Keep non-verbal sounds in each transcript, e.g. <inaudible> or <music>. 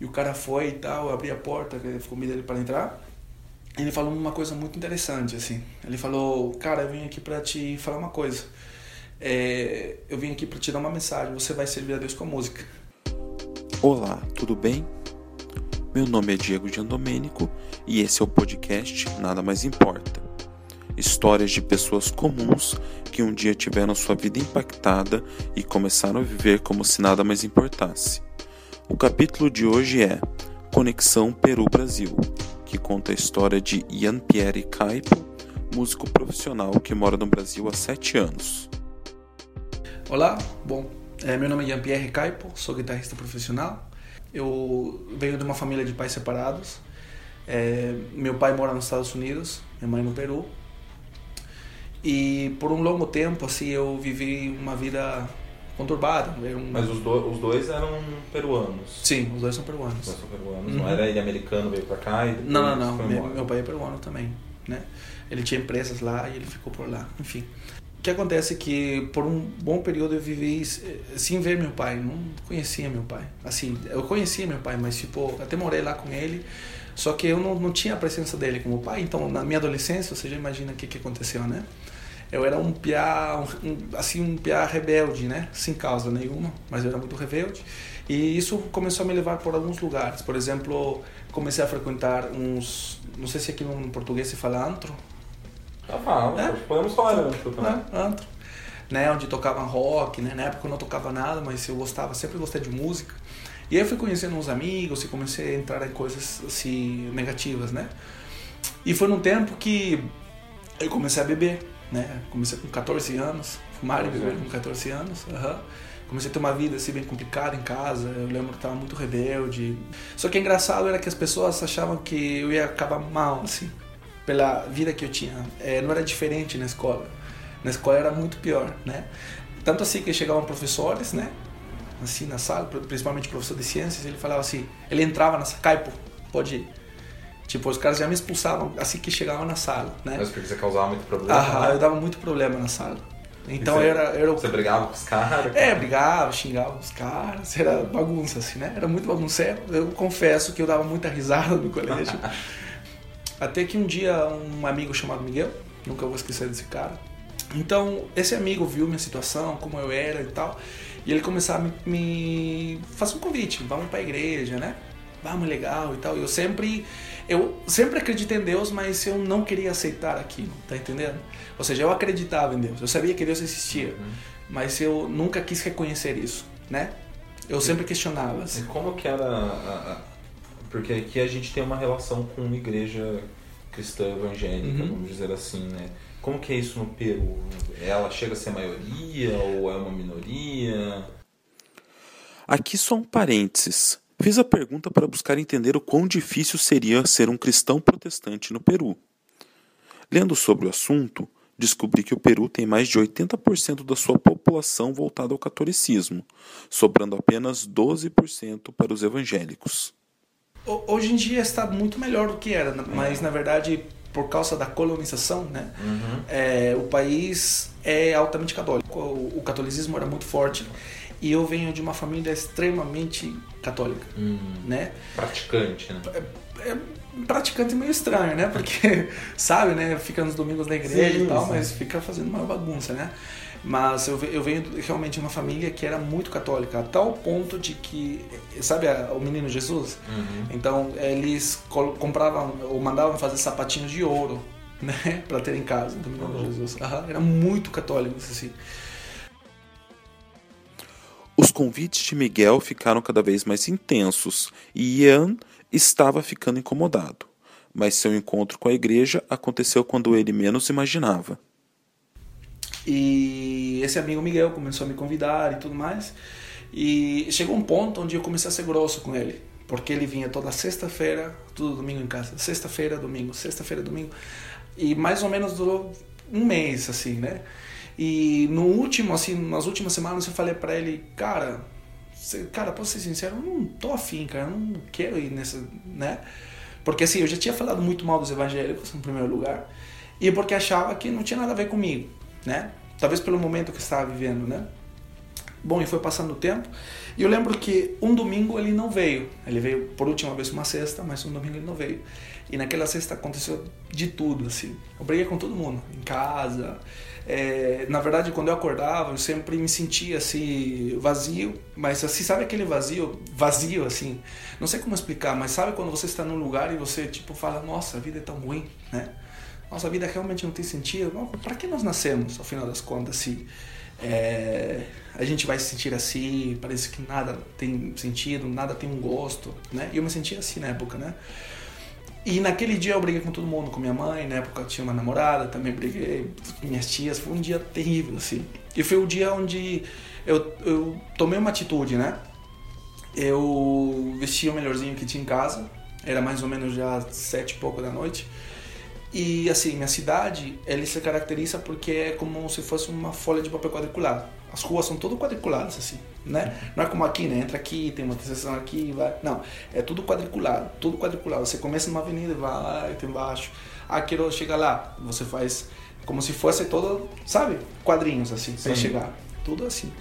E o cara foi e tal, abri a porta, convidei ele para entrar. Ele falou uma coisa muito interessante, assim. Ele falou, cara, eu vim aqui para te falar uma coisa. É, eu vim aqui para te dar uma mensagem. Você vai servir a Deus com a música. Olá, tudo bem? Meu nome é Diego Giandomênico e esse é o podcast Nada Mais Importa. Histórias de pessoas comuns que um dia tiveram sua vida impactada e começaram a viver como se nada mais importasse. O capítulo de hoje é Conexão Peru-Brasil, que conta a história de Ian Pierre Caipo, músico profissional que mora no Brasil há sete anos. Olá, bom, é, meu nome é Ian Pierre Caipo, sou guitarrista profissional. Eu venho de uma família de pais separados. É, meu pai mora nos Estados Unidos, minha mãe no Peru. E por um longo tempo, assim, eu vivi uma vida conturbada. Um... Mas os, do, os dois eram peruanos? Sim, os dois são peruanos. Os dois são peruanos. Uhum. Não era ele americano, veio pra cá e Não, não, não. Meu, meu, pai é peruano também, né? Ele tinha empresas lá e ele ficou por lá, enfim. O que acontece é que por um bom período eu vivi sem ver meu pai, não conhecia meu pai. Assim, eu conhecia meu pai, mas tipo, até morei lá com ele, só que eu não, não tinha a presença dele como pai. Então, na minha adolescência, você já imagina o que, que aconteceu, né? Eu era um piá, um, assim, um piá rebelde, né? Sem causa nenhuma, mas eu era muito rebelde. E isso começou a me levar por alguns lugares. Por exemplo, comecei a frequentar uns, não sei se aqui no português se fala antro. Ah, fala, é? podemos falar antro também. É, antro. Né, onde tocava rock, né? Na época eu não tocava nada, mas eu gostava, sempre gostei de música. E aí eu fui conhecendo uns amigos e comecei a entrar em coisas assim negativas, né? E foi num tempo que eu comecei a beber né? Comecei com 14 anos, fumar e beber com 14 anos. Uhum. Comecei a ter uma vida assim bem complicada em casa. Eu lembro que estava muito rebelde. Só que engraçado era que as pessoas achavam que eu ia acabar mal, assim, pela vida que eu tinha. É, não era diferente na escola. Na escola era muito pior, né? Tanto assim que chegavam professores, né? Assim na sala, principalmente professor de ciências, ele falava assim, ele entrava na sala, Caipo, pode ir Tipo, os caras já me expulsavam assim que chegavam na sala, né? Mas porque você causava muito problema? Ah, né? eu dava muito problema na sala. Então você, era, era. Você brigava com os caras? É, brigava, xingava os caras, era bagunça, assim, né? Era muito bagunceiro. Eu confesso que eu dava muita risada no <laughs> colégio. Até que um dia um amigo chamado Miguel, nunca vou esquecer desse cara. Então, esse amigo viu minha situação, como eu era e tal, e ele começou a me, me fazer um convite, vamos para a igreja, né? Vamos, legal e tal. Eu sempre eu sempre acreditei em Deus, mas eu não queria aceitar aquilo, tá entendendo? Ou seja, eu acreditava em Deus, eu sabia que Deus existia, uhum. mas eu nunca quis reconhecer isso, né? Eu e, sempre questionava. Assim. E como que era a, a, porque aqui a gente tem uma relação com igreja cristã evangélica, uhum. vamos dizer assim, né? Como que é isso no Peru? Ela chega a ser maioria ou é uma minoria? Aqui só um parênteses. Fiz a pergunta para buscar entender o quão difícil seria ser um cristão protestante no Peru. Lendo sobre o assunto, descobri que o Peru tem mais de 80% da sua população voltada ao catolicismo, sobrando apenas 12% para os evangélicos. Hoje em dia está muito melhor do que era, mas na verdade, por causa da colonização, né, uhum. é, o país é altamente católico. O, o catolicismo era muito forte e eu venho de uma família extremamente católica, hum, né? Praticante, né? É, é, praticante meio estranho, né? Porque, <laughs> sabe, né? Fica nos domingos na igreja sim, e tal, sim. mas fica fazendo uma bagunça, né? Mas eu, eu venho realmente de uma família que era muito católica, a tal ponto de que, sabe a, o menino Jesus? Uhum. Então, eles compravam ou mandavam fazer sapatinhos de ouro, né? <laughs> Pra ter em casa, do menino uhum. Jesus. Uhum. Era muito católico, assim. Os convites de Miguel ficaram cada vez mais intensos e Ian estava ficando incomodado. Mas seu encontro com a igreja aconteceu quando ele menos imaginava. E esse amigo Miguel começou a me convidar e tudo mais. E chegou um ponto onde eu comecei a ser grosso com ele. Porque ele vinha toda sexta-feira, todo domingo em casa. Sexta-feira, domingo, sexta-feira, domingo. E mais ou menos durou um mês, assim, né? E no último, assim, nas últimas semanas eu falei para ele, cara, cara, posso ser sincero, eu não tô afim, cara, eu não quero ir nessa, né? Porque assim, eu já tinha falado muito mal dos evangélicos, em primeiro lugar, e porque achava que não tinha nada a ver comigo, né? Talvez pelo momento que eu estava vivendo, né? Bom, e foi passando o tempo. E eu lembro que um domingo ele não veio. Ele veio por última vez uma sexta, mas um domingo ele não veio. E naquela sexta aconteceu de tudo, assim. Eu briguei com todo mundo, em casa. É, na verdade, quando eu acordava, eu sempre me sentia assim, vazio. Mas assim, sabe aquele vazio? Vazio, assim. Não sei como explicar, mas sabe quando você está num lugar e você, tipo, fala: Nossa, a vida é tão ruim, né? Nossa, a vida realmente não tem sentido. Para que nós nascemos, ao final das contas, se é, a gente vai se sentir assim, parece que nada tem sentido, nada tem um gosto, né? E eu me sentia assim na época, né? E naquele dia eu briguei com todo mundo, com minha mãe, na época eu tinha uma namorada, também briguei com minhas tias, foi um dia terrível, assim. E foi o dia onde eu, eu tomei uma atitude, né? Eu vesti o melhorzinho que tinha em casa, era mais ou menos já sete e pouco da noite. E assim, minha cidade, ele se caracteriza porque é como se fosse uma folha de papel quadriculado. As ruas são todas quadriculadas, assim, né? Não é como aqui, né? Entra aqui, tem uma interseção aqui, vai. Não, é tudo quadriculado, tudo quadriculado. Você começa numa avenida vai até embaixo. Ah, quero chegar lá. Você faz como se fosse todo, sabe? Quadrinhos, assim, para chegar. Tudo assim.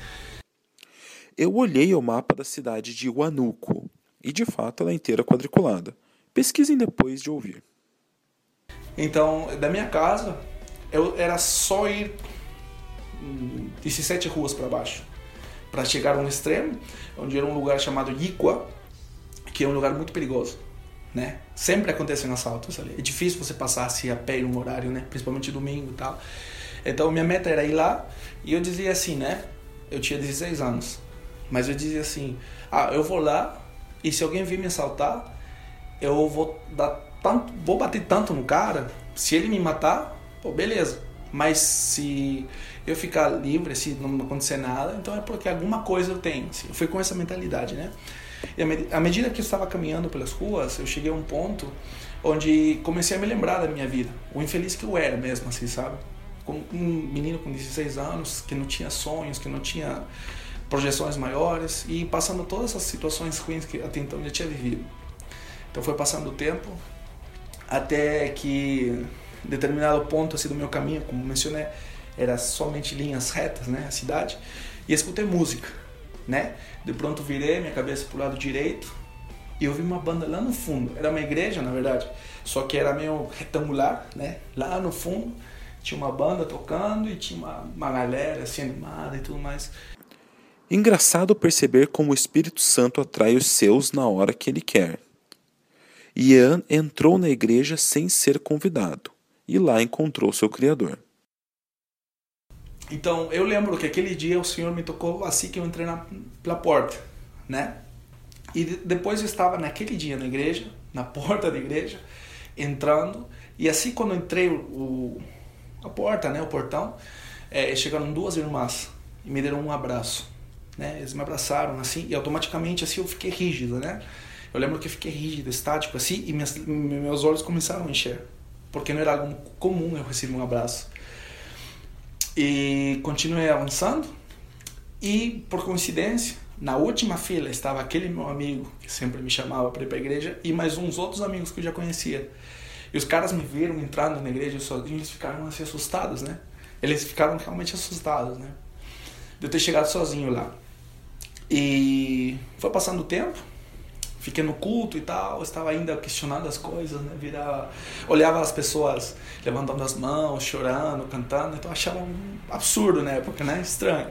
Eu olhei o mapa da cidade de Huanuco e, de fato, ela é inteira quadriculada. Pesquisem depois de ouvir. Então, da minha casa, eu era só ir esses sete ruas para baixo, para chegar a um extremo, onde era um lugar chamado Iqua, que é um lugar muito perigoso, né? Sempre acontecem assaltos ali. É difícil você passar assim a pé em um horário, né? Principalmente domingo e tal. Então minha meta era ir lá e eu dizia assim, né? Eu tinha 16 anos, mas eu dizia assim: "Ah, eu vou lá e se alguém vir me assaltar, eu vou dar tanto, vou bater tanto no cara, se ele me matar, pô, beleza. Mas se eu ficar livre, se não acontecer nada, então é porque alguma coisa eu tenho. Assim. Eu fui com essa mentalidade, né? E à medida que eu estava caminhando pelas ruas, eu cheguei a um ponto onde comecei a me lembrar da minha vida. O infeliz que eu era mesmo, assim, sabe? Um menino com 16 anos, que não tinha sonhos, que não tinha projeções maiores e passando todas essas situações ruins que até então eu já tinha vivido. Então foi passando o tempo até que determinado ponto assim do meu caminho, como mencionei, era somente linhas retas, né, a cidade, e escutei música, né? De pronto virei minha cabeça pro lado direito e eu vi uma banda lá no fundo. Era uma igreja, na verdade, só que era meio retangular, né? Lá no fundo tinha uma banda tocando e tinha uma, uma galera assim animada e tudo mais. Engraçado perceber como o Espírito Santo atrai os seus na hora que ele quer. Ian entrou na igreja sem ser convidado e lá encontrou seu Criador. Então, eu lembro que aquele dia o Senhor me tocou assim que eu entrei na, pela porta, né? E depois eu estava naquele dia na igreja, na porta da igreja, entrando, e assim quando entrei o, a porta, né, o portão, é, chegaram duas irmãs e me deram um abraço, né? Eles me abraçaram assim e automaticamente assim eu fiquei rígido, né? Eu lembro que eu fiquei rígido, estático assim e minhas, meus olhos começaram a encher, porque não era algo comum eu receber um abraço. E continuei avançando. E, por coincidência, na última fila estava aquele meu amigo que sempre me chamava para ir para a igreja e mais uns outros amigos que eu já conhecia. E os caras me viram entrando na igreja sozinho, eles ficaram assim assustados, né? Eles ficaram realmente assustados, né? De eu ter chegado sozinho lá. E foi passando o tempo, fiquei no culto e tal, estava ainda questionando as coisas, né? Virava, olhava as pessoas levantando as mãos, chorando, cantando, então achava um absurdo na época, né? Estranho.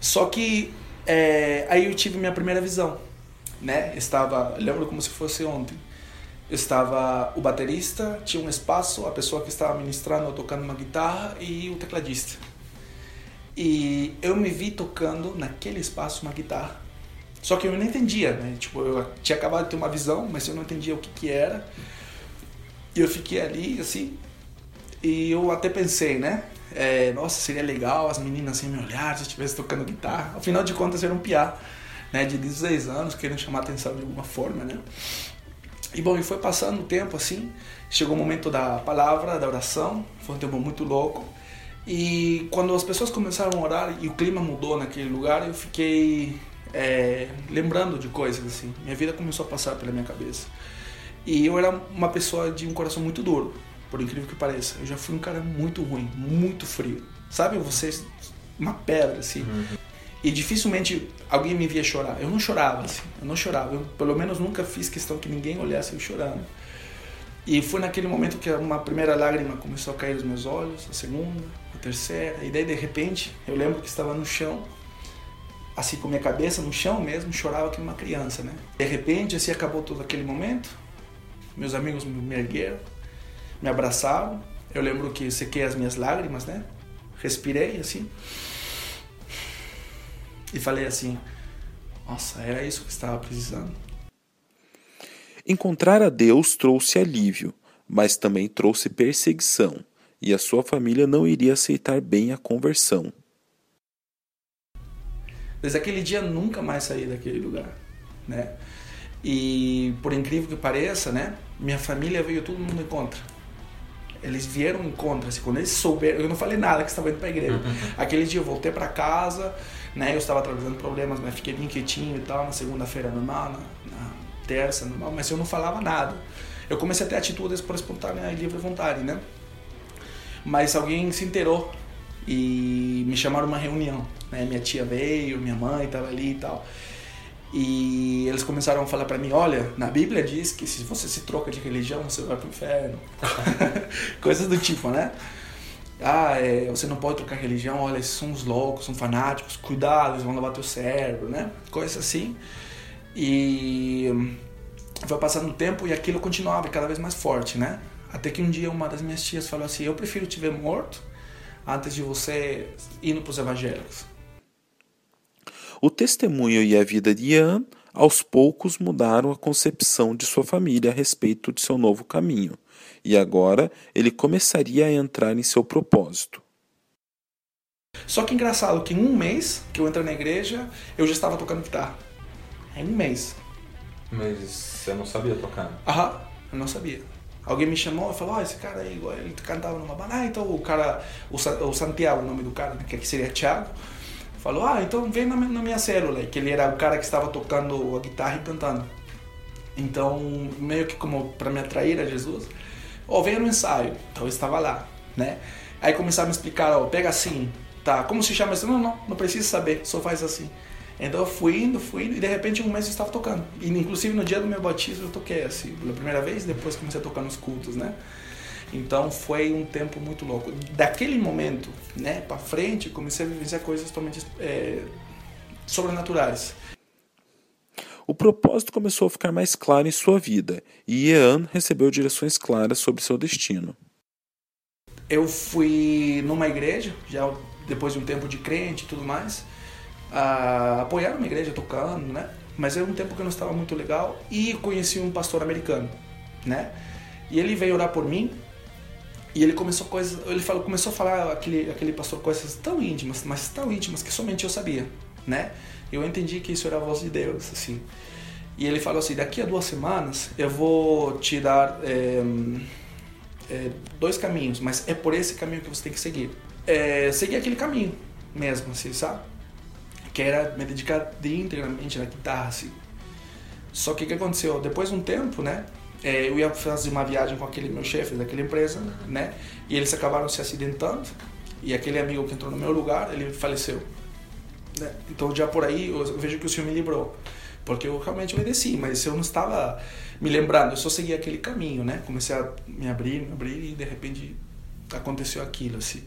Só que é, aí eu tive minha primeira visão, né? Estava, lembro como se fosse ontem. Estava o baterista, tinha um espaço, a pessoa que estava ministrando, tocando uma guitarra e o tecladista. E eu me vi tocando naquele espaço uma guitarra só que eu não entendia, né? Tipo, eu tinha acabado de ter uma visão, mas eu não entendia o que que era. E eu fiquei ali, assim, e eu até pensei, né? É, nossa, seria legal as meninas assim me olhar se eu estivesse tocando guitarra. Afinal de contas, era um piá, né? De 16 anos, querendo chamar atenção de alguma forma, né? E bom, e foi passando o tempo assim, chegou o momento da palavra, da oração, foi um tempo muito louco. E quando as pessoas começaram a orar e o clima mudou naquele lugar, eu fiquei é, lembrando de coisas assim. Minha vida começou a passar pela minha cabeça. E eu era uma pessoa de um coração muito duro, por incrível que pareça. Eu já fui um cara muito ruim, muito frio. Sabe, você uma pedra assim. Uhum. E dificilmente alguém me via chorar. Eu não chorava, assim, eu não chorava. Eu, pelo menos nunca fiz questão que ninguém olhasse eu chorando. E foi naquele momento que uma primeira lágrima começou a cair dos meus olhos, a segunda, a terceira, e daí de repente eu lembro que estava no chão, assim com minha cabeça no chão mesmo, chorava como uma criança, né? De repente, assim acabou todo aquele momento. Meus amigos me ergueram, me abraçaram. Eu lembro que sequei as minhas lágrimas, né? Respirei assim. E falei assim: "Nossa, era isso que estava precisando". Encontrar a Deus trouxe alívio, mas também trouxe perseguição, e a sua família não iria aceitar bem a conversão. Desde aquele dia nunca mais saí daquele lugar, né? E por incrível que pareça, né, minha família veio todo mundo em contra. Eles vieram em contra, assim, quando eles souberam, eu não falei nada que estava indo para a igreja. <laughs> Aquele dia eu voltei para casa, né, eu estava atravessando problemas, mas fiquei bem quietinho e tal, na segunda-feira normal, na, na terça normal, mas eu não falava nada. Eu comecei a ter atitudes por espontânea e livre vontade, né? Mas alguém se inteirou e me chamaram uma reunião, né? Minha tia veio, minha mãe estava ali e tal. E eles começaram a falar para mim, olha, na Bíblia diz que se você se troca de religião, você vai pro inferno. <laughs> Coisas do tipo, né? Ah, é, você não pode trocar religião, olha, esses são uns loucos, são fanáticos, cuidado, eles vão lavar teu cérebro, né? Coisas assim. E foi passando o tempo e aquilo continuava cada vez mais forte, né? Até que um dia uma das minhas tias falou assim: Eu prefiro te ver morto antes de você indo para os evangélicos. O testemunho e a vida de Ian aos poucos mudaram a concepção de sua família a respeito de seu novo caminho, e agora ele começaria a entrar em seu propósito. Só que engraçado que em um mês que eu entrei na igreja, eu já estava tocando guitarra. Em um mês. Mas você não sabia tocar? Aham, eu não sabia. Alguém me chamou e falou, oh, esse cara aí, ele cantava numa banda. Ah, então o cara, o, Santiago, o nome do cara, que seria Thiago, falou, ah, então vem na, na minha célula, que ele era o cara que estava tocando a guitarra e cantando. Então, meio que como para me atrair a Jesus, ó, oh, no ensaio. Então eu estava lá, né? Aí começaram a me explicar, ó, oh, pega assim, tá, como se chama isso? Não, não, não precisa saber, só faz assim. Então eu fui indo, fui indo, e de repente um mês eu estava tocando. E inclusive no dia do meu batismo eu toquei assim, pela primeira vez, depois comecei a tocar nos cultos, né? Então foi um tempo muito louco. Daquele momento, né, para frente, comecei a vivenciar coisas totalmente é, sobrenaturais. O propósito começou a ficar mais claro em sua vida e Ian recebeu direções claras sobre seu destino. Eu fui numa igreja, já depois de um tempo de crente e tudo mais, a apoiar uma igreja tocando, né? Mas era um tempo que não estava muito legal e conheci um pastor americano, né? E ele veio orar por mim e ele começou coisas, ele falou, começou a falar aquele aquele pastor coisas tão íntimas, mas tão íntimas que somente eu sabia, né? Eu entendi que isso era a voz de Deus, assim. E ele falou assim: daqui a duas semanas eu vou te dar é, é, dois caminhos, mas é por esse caminho que você tem que seguir. É, seguir aquele caminho mesmo, assim, sabe? que era me dedicar inteiramente na guitarra, assim. Só que o que aconteceu? Depois de um tempo, né? É, eu ia fazer uma viagem com aquele meu chefe daquela empresa, né? E eles acabaram se acidentando. E aquele amigo que entrou no meu lugar, ele faleceu. Né? Então já por aí eu vejo que o Senhor me livrou. Porque eu realmente obedeci, mas eu não estava me lembrando, eu só segui aquele caminho, né? Comecei a me abrir, me abrir e de repente aconteceu aquilo, assim.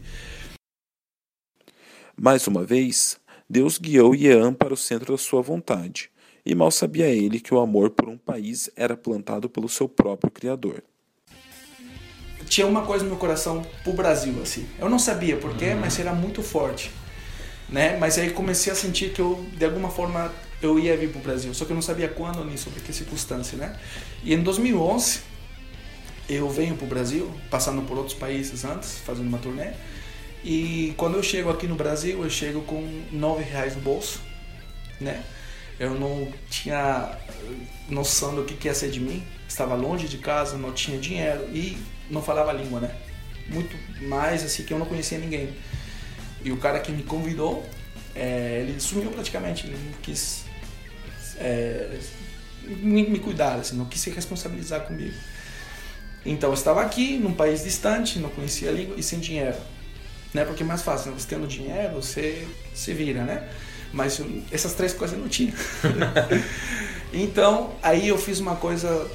Mais uma vez, Deus guiou Ian para o centro da sua vontade, e mal sabia ele que o amor por um país era plantado pelo seu próprio Criador. Tinha uma coisa no meu coração pro Brasil, assim. Eu não sabia porquê, uhum. mas era muito forte. Né? Mas aí comecei a sentir que eu, de alguma forma, eu ia vir pro Brasil. Só que eu não sabia quando nem sobre que circunstância, né? E em 2011, eu venho pro Brasil, passando por outros países antes, fazendo uma turnê. E quando eu chego aqui no Brasil, eu chego com nove reais no bolso, né? Eu não tinha noção do que, que ia ser de mim. Estava longe de casa, não tinha dinheiro e não falava a língua, né? Muito mais assim que eu não conhecia ninguém. E o cara que me convidou, é, ele sumiu praticamente, ele não quis é, me, me, cuidar, assim, não quis se responsabilizar comigo. Então eu estava aqui, num país distante, não conhecia a língua e sem dinheiro né? Porque é mais fácil, né? você tendo dinheiro, você se vira, né? Mas essas três coisas eu não tinha. <laughs> então, aí eu fiz uma coisa,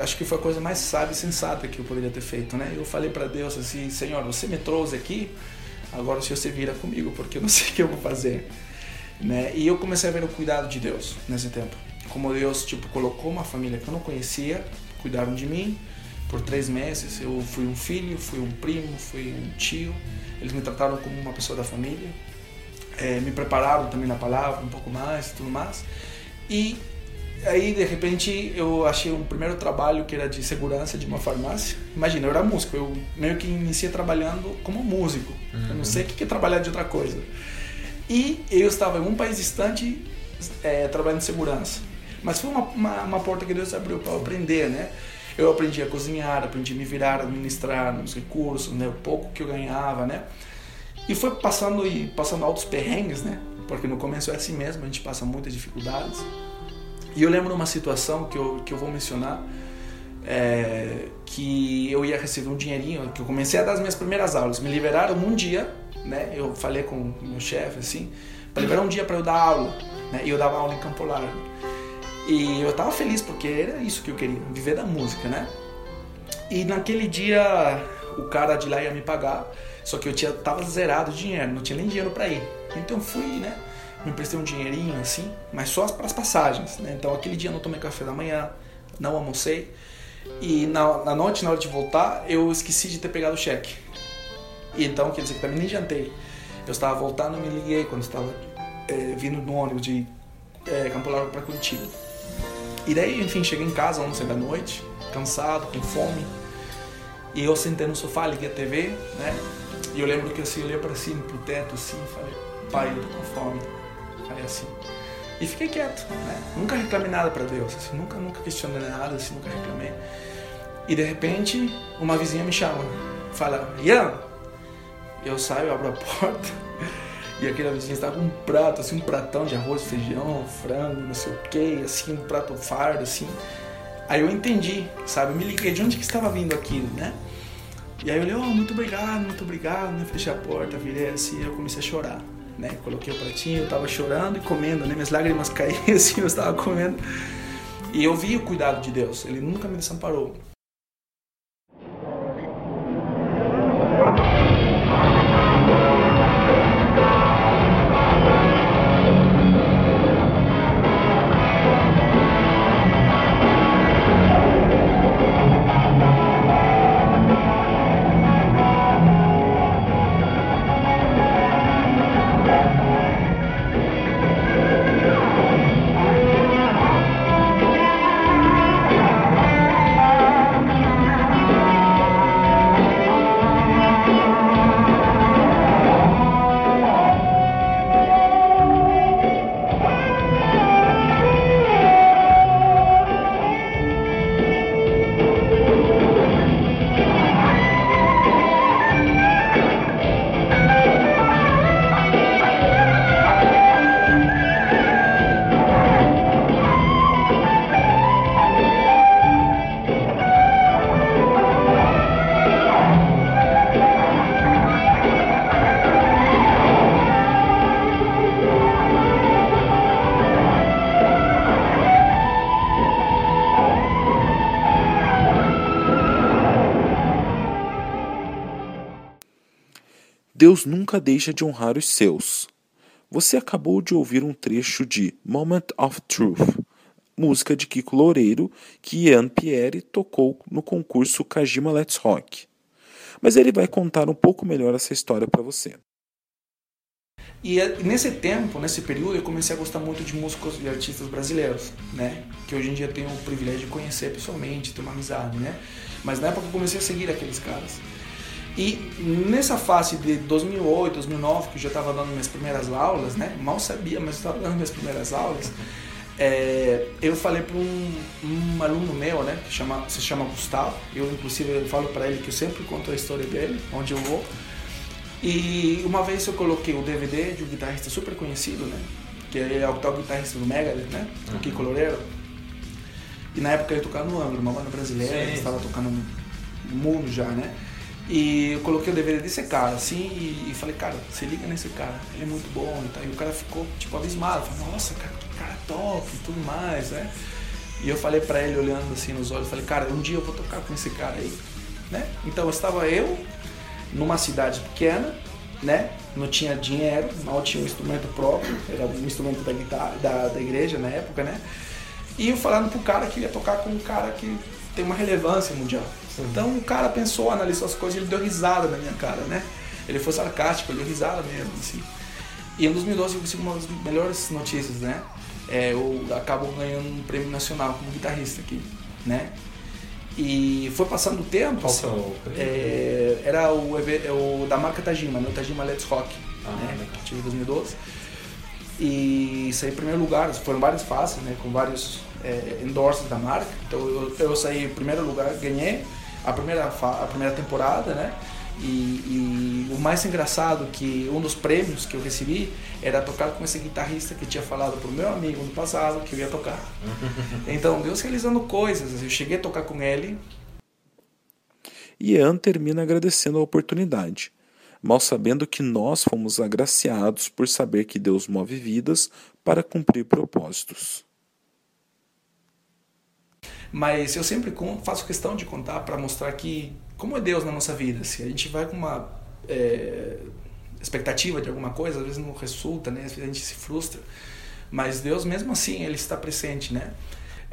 acho que foi a coisa mais sábia e sensata que eu poderia ter feito, né? Eu falei para Deus assim, Senhor, você me trouxe aqui, agora se você vira comigo, porque eu não <laughs> sei o que eu vou fazer. Né? E eu comecei a ver o cuidado de Deus nesse tempo. Como Deus tipo colocou uma família que eu não conhecia, cuidaram de mim por três meses. Eu fui um filho, fui um primo, fui um tio. Eles me trataram como uma pessoa da família é, me prepararam também na palavra um pouco mais e tudo mais. E aí, de repente, eu achei um primeiro trabalho que era de segurança de uma farmácia. Imagina, eu era músico, eu meio que iniciei trabalhando como músico. Uhum. Eu não sei o que é trabalhar de outra coisa. E eu estava em um país distante é, trabalhando em segurança. Mas foi uma, uma, uma porta que Deus abriu para aprender, né? Eu aprendi a cozinhar, aprendi a me virar, administrar nos recursos, né? o pouco que eu ganhava, né? E foi passando e passando altos perrengues, né? Porque no começo é assim mesmo, a gente passa muitas dificuldades. E eu lembro uma situação que eu, que eu vou mencionar, é, que eu ia receber um dinheirinho, que eu comecei a dar as minhas primeiras aulas. Me liberaram um dia, né? Eu falei com o meu chefe, assim, para liberar um dia para eu dar aula, né? E eu dava aula em Campo Largo. E eu estava feliz porque era isso que eu queria, viver da música, né? E naquele dia o cara de lá ia me pagar só que eu tinha, tava zerado o dinheiro, não tinha nem dinheiro para ir. Então fui, né? Me emprestei um dinheirinho assim, mas só para as passagens, né? Então aquele dia eu não tomei café da manhã, não almocei. E na, na noite, na hora de voltar, eu esqueci de ter pegado o cheque. E então, quer dizer que também nem jantei. Eu estava voltando, me liguei quando estava é, vindo no ônibus de é, Campo Largo para Curitiba. E daí, enfim, cheguei em casa, 11 da noite, cansado, com fome. E eu sentei no sofá, liguei a TV, né? E eu lembro que assim, eu olhei para cima, pro teto, assim, e falei, pai, eu tô com fome. Falei assim. E fiquei quieto, né? Nunca reclamei nada para Deus, assim, nunca, nunca questionei nada, assim, nunca reclamei. E de repente, uma vizinha me chama, fala, Ian! Eu saio, abro a <laughs> porta, e aquela vizinha estava com um prato, assim, um pratão de arroz, feijão, frango, não sei o que, assim, um prato fardo, assim. Aí eu entendi, sabe? Eu me liguei de onde que estava vindo aquilo, né? E aí eu olhei, oh, muito obrigado, muito obrigado, né? Fechei a porta, virei assim, eu comecei a chorar, né? Coloquei o pratinho, eu tava chorando e comendo, né? Minhas lágrimas <laughs> caíam assim, eu estava comendo. E eu vi o cuidado de Deus, ele nunca me desamparou. Deus nunca deixa de honrar os seus. Você acabou de ouvir um trecho de Moment of Truth, música de Kiko Loureiro, que Ian Pierre tocou no concurso Kajima Let's Rock. Mas ele vai contar um pouco melhor essa história para você. E é, nesse tempo, nesse período, eu comecei a gostar muito de músicos e artistas brasileiros, né? Que hoje em dia tenho o privilégio de conhecer pessoalmente, ter uma amizade, né? Mas na época eu comecei a seguir aqueles caras. E nessa fase de 2008, 2009, que eu já estava dando minhas primeiras aulas, né? Mal sabia, mas estava dando minhas primeiras aulas. É, eu falei para um, um, aluno meu, né, que chama, se chama Gustavo. Eu, inclusive, eu falo para ele que eu sempre conto a história dele, onde eu vou. E uma vez eu coloquei o DVD de um guitarrista super conhecido, né, que é o tal guitarrista do Megadeth, né, o Kiko Loureiro. E na época ele tocava no Angra, uma banda brasileira, estava tocando no mundo já, né. E eu coloquei o DVD desse cara, assim, e, e, falei, cara, se liga nesse cara, ele é muito bom e tal. E o cara ficou, tipo, abismado, falou, nossa, cara, que cara top e tudo mais, né? E eu falei para ele, olhando assim nos olhos, falei, cara, um dia eu vou tocar com esse cara aí, né? Então estava eu numa cidade pequena, né? Não tinha dinheiro, mal tinha um instrumento próprio, era um instrumento da guitarra, da, da igreja na época, né? E eu falando pro cara que ia tocar com um cara que tem uma relevância mundial. Sim. Então o cara pensou, analisou as coisas, ele deu risada na minha cara, né? Ele foi sarcástico, ele deu risada mesmo, assim. E em 2012 eu recebi uma das melhores notícias, né? É, eu acabo ganhando um prêmio nacional como guitarrista aqui, né? E foi passando o tempo. Qual assim, é, é, era o, o, da marca Tajima, né? o Tajima Let's Rock, ah, né? que tive em 2012. E saí em primeiro lugar, foram várias fases, né? com vários é, endorses da marca. Então eu, eu saí em primeiro lugar, ganhei a primeira, a primeira temporada, né? E, e, o mais engraçado que um dos prêmios que eu recebi era tocar com esse guitarrista que tinha falado pro meu amigo no passado que eu ia tocar. <laughs> então, Deus realizando coisas. Eu cheguei a tocar com ele. Ian termina agradecendo a oportunidade, mal sabendo que nós fomos agraciados por saber que Deus move vidas para cumprir propósitos. Mas eu sempre faço questão de contar para mostrar que como é Deus na nossa vida. Se a gente vai com uma é, expectativa de alguma coisa, às vezes não resulta, né? Às vezes a gente se frustra. Mas Deus mesmo assim ele está presente, né?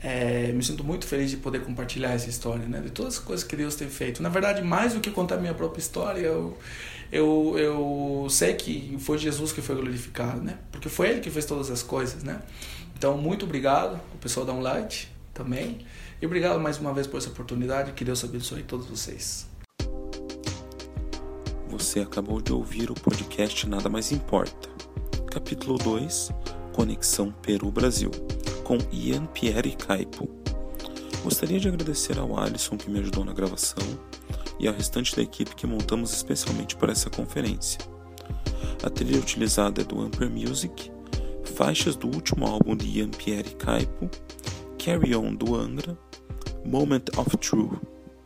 É, me sinto muito feliz de poder compartilhar essa história, né? De todas as coisas que Deus tem feito. Na verdade, mais do que contar minha própria história, eu, eu, eu sei que foi Jesus que foi glorificado, né? Porque foi Ele que fez todas as coisas, né? Então, muito obrigado, o pessoal da Light também. E obrigado mais uma vez por essa oportunidade. Que Deus abençoe todos vocês. Você acabou de ouvir o podcast Nada Mais Importa. Capítulo 2 Conexão Peru-Brasil, com Ian Pierre Caipo. Gostaria de agradecer ao Alisson que me ajudou na gravação e ao restante da equipe que montamos especialmente para essa conferência. A trilha utilizada é do Amper Music, faixas do último álbum de Ian Pierre Caipo, Carry On do Angra Moment of Truth,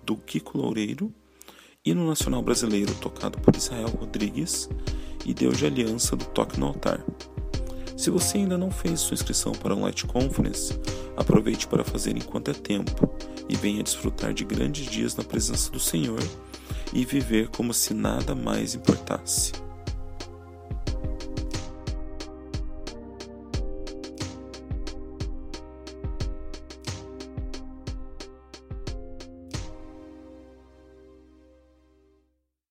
do Kiko Loureiro, Hino Nacional Brasileiro, tocado por Israel Rodrigues, e Deus de Aliança, do Toque no Altar. Se você ainda não fez sua inscrição para o Light Conference, aproveite para fazer enquanto é tempo e venha desfrutar de grandes dias na presença do Senhor e viver como se nada mais importasse.